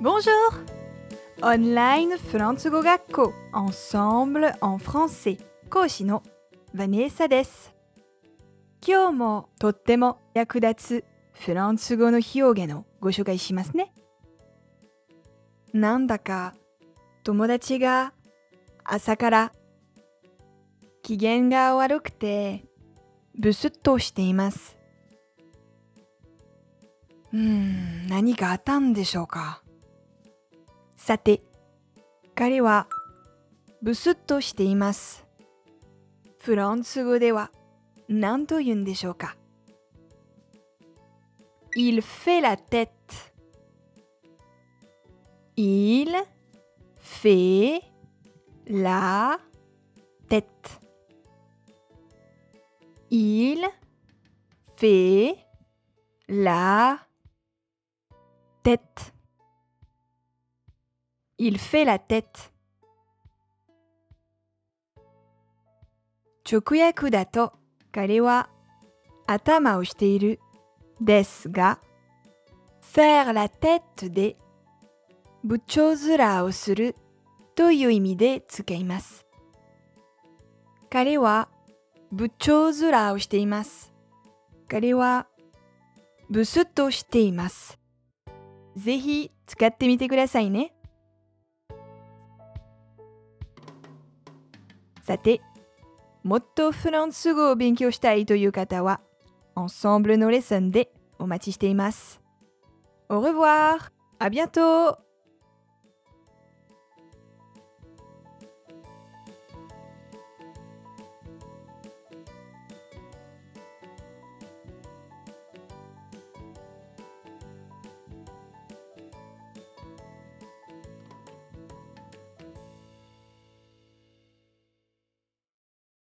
Bonjour! Online フランス語学校 Ensemble en français 講師のヴァネーサです。今日もとっても役立つフランス語の表現をご紹介しますね。なんだか友達が朝から機嫌が悪くてブスッとしています。うん、何かあったんでしょうか。さて、彼はブスッとしています。フランス語では何と言うんでしょうか。Il fait la tête. Il fait la tête. Il fait la tête. Il fait la tête. 直訳だと彼は頭をしているですが faire la tête で部長面をするという意味で使います。彼は部長面をしています。彼はブスッとしています。ぜひ使ってみてくださいね。さて、もっとフランス語を勉強したいという方は、Ensemble のレッスンでお待ちしています。Au revoir! À bientôt!